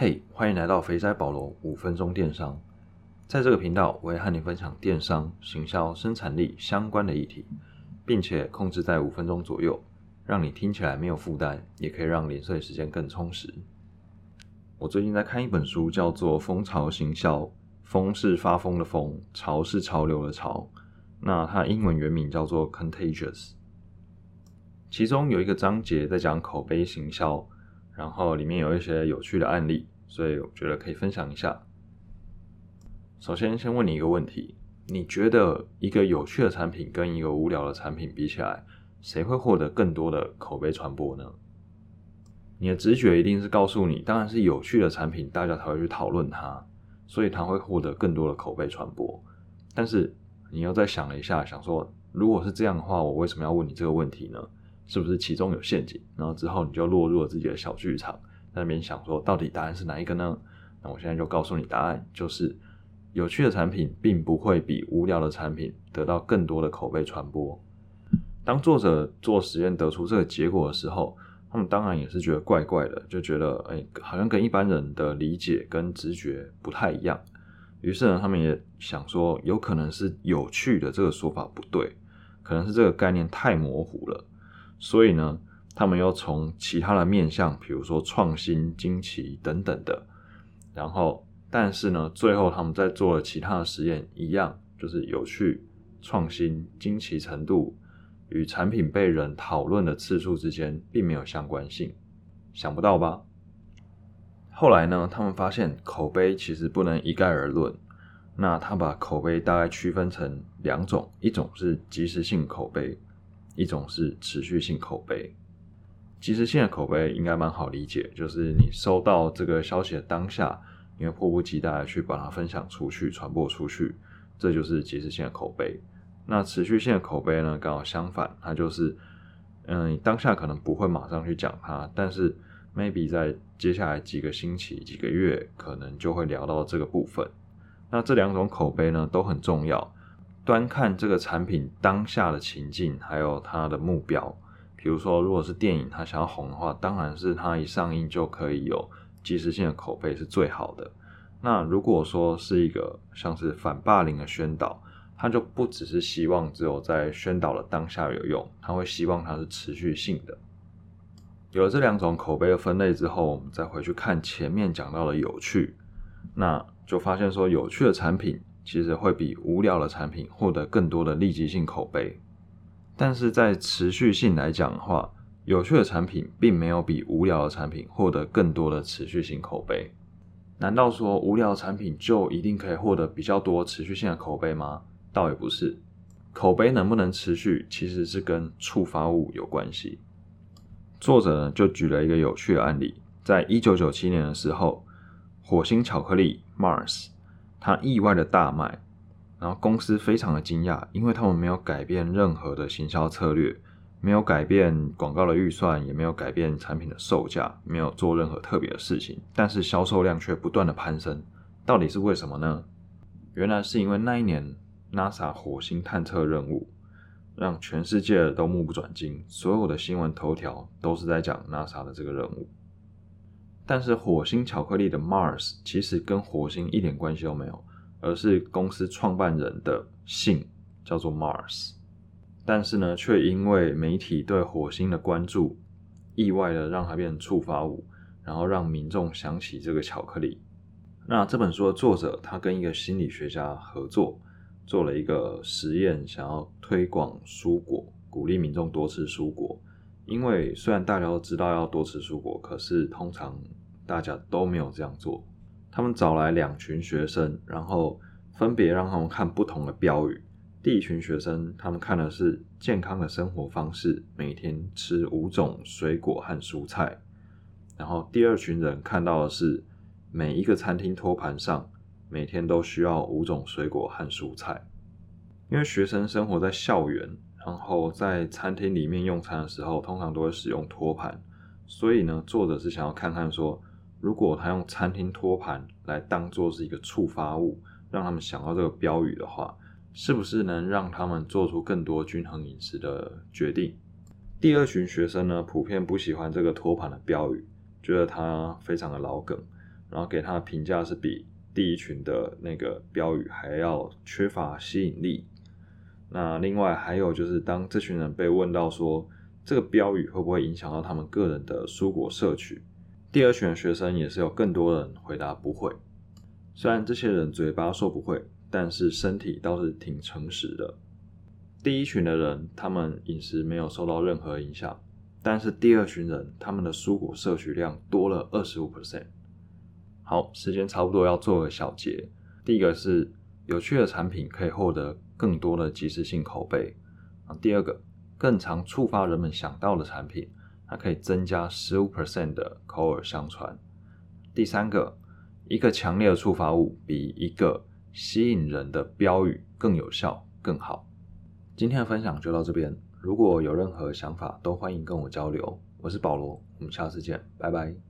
嘿，欢迎来到肥仔保罗五分钟电商。在这个频道，我会和你分享电商、行销、生产力相关的议题，并且控制在五分钟左右，让你听起来没有负担，也可以让零碎时间更充实。我最近在看一本书，叫做《蜂巢行销》，蜂是发疯的蜂，潮是潮流的潮。那它英文原名叫做 Contagious。其中有一个章节在讲口碑行销，然后里面有一些有趣的案例，所以我觉得可以分享一下。首先，先问你一个问题：你觉得一个有趣的产品跟一个无聊的产品比起来，谁会获得更多的口碑传播呢？你的直觉一定是告诉你，当然是有趣的产品，大家才会去讨论它，所以它会获得更多的口碑传播。但是你又再想了一下，想说，如果是这样的话，我为什么要问你这个问题呢？是不是其中有陷阱？然后之后你就落入了自己的小剧场，在那边想说，到底答案是哪一个呢？那我现在就告诉你答案，就是有趣的产品并不会比无聊的产品得到更多的口碑传播。当作者做实验得出这个结果的时候，他们当然也是觉得怪怪的，就觉得哎，好像跟一般人的理解跟直觉不太一样。于是呢，他们也想说，有可能是有趣的这个说法不对，可能是这个概念太模糊了。所以呢，他们又从其他的面向，比如说创新、惊奇等等的，然后，但是呢，最后他们在做了其他的实验，一样就是有趣、创新、惊奇程度与产品被人讨论的次数之间并没有相关性，想不到吧？后来呢，他们发现口碑其实不能一概而论，那他把口碑大概区分成两种，一种是即时性口碑。一种是持续性口碑，即时性的口碑应该蛮好理解，就是你收到这个消息的当下，你会迫不及待的去把它分享出去、传播出去，这就是即时性的口碑。那持续性的口碑呢，刚好相反，它就是，嗯，当下可能不会马上去讲它，但是 maybe 在接下来几个星期、几个月，可能就会聊到这个部分。那这两种口碑呢，都很重要。端看这个产品当下的情境，还有它的目标。比如说，如果是电影，它想要红的话，当然是它一上映就可以有即时性的口碑是最好的。那如果说是一个像是反霸凌的宣导，它就不只是希望只有在宣导的当下有用，它会希望它是持续性的。有了这两种口碑的分类之后，我们再回去看前面讲到的有趣，那就发现说有趣的产品。其实会比无聊的产品获得更多的立即性口碑，但是在持续性来讲的话，有趣的产品并没有比无聊的产品获得更多的持续性口碑。难道说无聊产品就一定可以获得比较多持续性的口碑吗？倒也不是，口碑能不能持续，其实是跟触发物有关系。作者呢就举了一个有趣的案例，在一九九七年的时候，火星巧克力 Mars。它意外的大卖，然后公司非常的惊讶，因为他们没有改变任何的行销策略，没有改变广告的预算，也没有改变产品的售价，没有做任何特别的事情，但是销售量却不断的攀升，到底是为什么呢？原来是因为那一年 NASA 火星探测任务让全世界都目不转睛，所有的新闻头条都是在讲 NASA 的这个任务。但是火星巧克力的 Mars 其实跟火星一点关系都没有，而是公司创办人的姓叫做 Mars，但是呢，却因为媒体对火星的关注，意外的让它变成触发物，然后让民众想起这个巧克力。那这本书的作者他跟一个心理学家合作，做了一个实验，想要推广蔬果，鼓励民众多吃蔬果。因为虽然大家都知道要多吃蔬果，可是通常大家都没有这样做。他们找来两群学生，然后分别让他们看不同的标语。第一群学生，他们看的是健康的生活方式，每天吃五种水果和蔬菜。然后第二群人看到的是每一个餐厅托盘上每天都需要五种水果和蔬菜。因为学生生活在校园。然后在餐厅里面用餐的时候，通常都会使用托盘，所以呢，作者是想要看看说，如果他用餐厅托盘来当做是一个触发物，让他们想到这个标语的话，是不是能让他们做出更多均衡饮食的决定？第二群学生呢，普遍不喜欢这个托盘的标语，觉得它非常的老梗，然后给他的评价是比第一群的那个标语还要缺乏吸引力。那另外还有就是，当这群人被问到说这个标语会不会影响到他们个人的蔬果摄取，第二群的学生也是有更多人回答不会。虽然这些人嘴巴说不会，但是身体倒是挺诚实的。第一群的人，他们饮食没有受到任何影响，但是第二群人，他们的蔬果摄取量多了二十五 percent。好，时间差不多要做个小结。第一个是有趣的产品可以获得更多的即时性口碑啊。第二个，更常触发人们想到的产品，它可以增加十五 percent 的口耳相传。第三个，一个强烈的触发物比一个吸引人的标语更有效、更好。今天的分享就到这边，如果有任何想法，都欢迎跟我交流。我是保罗，我们下次见，拜拜。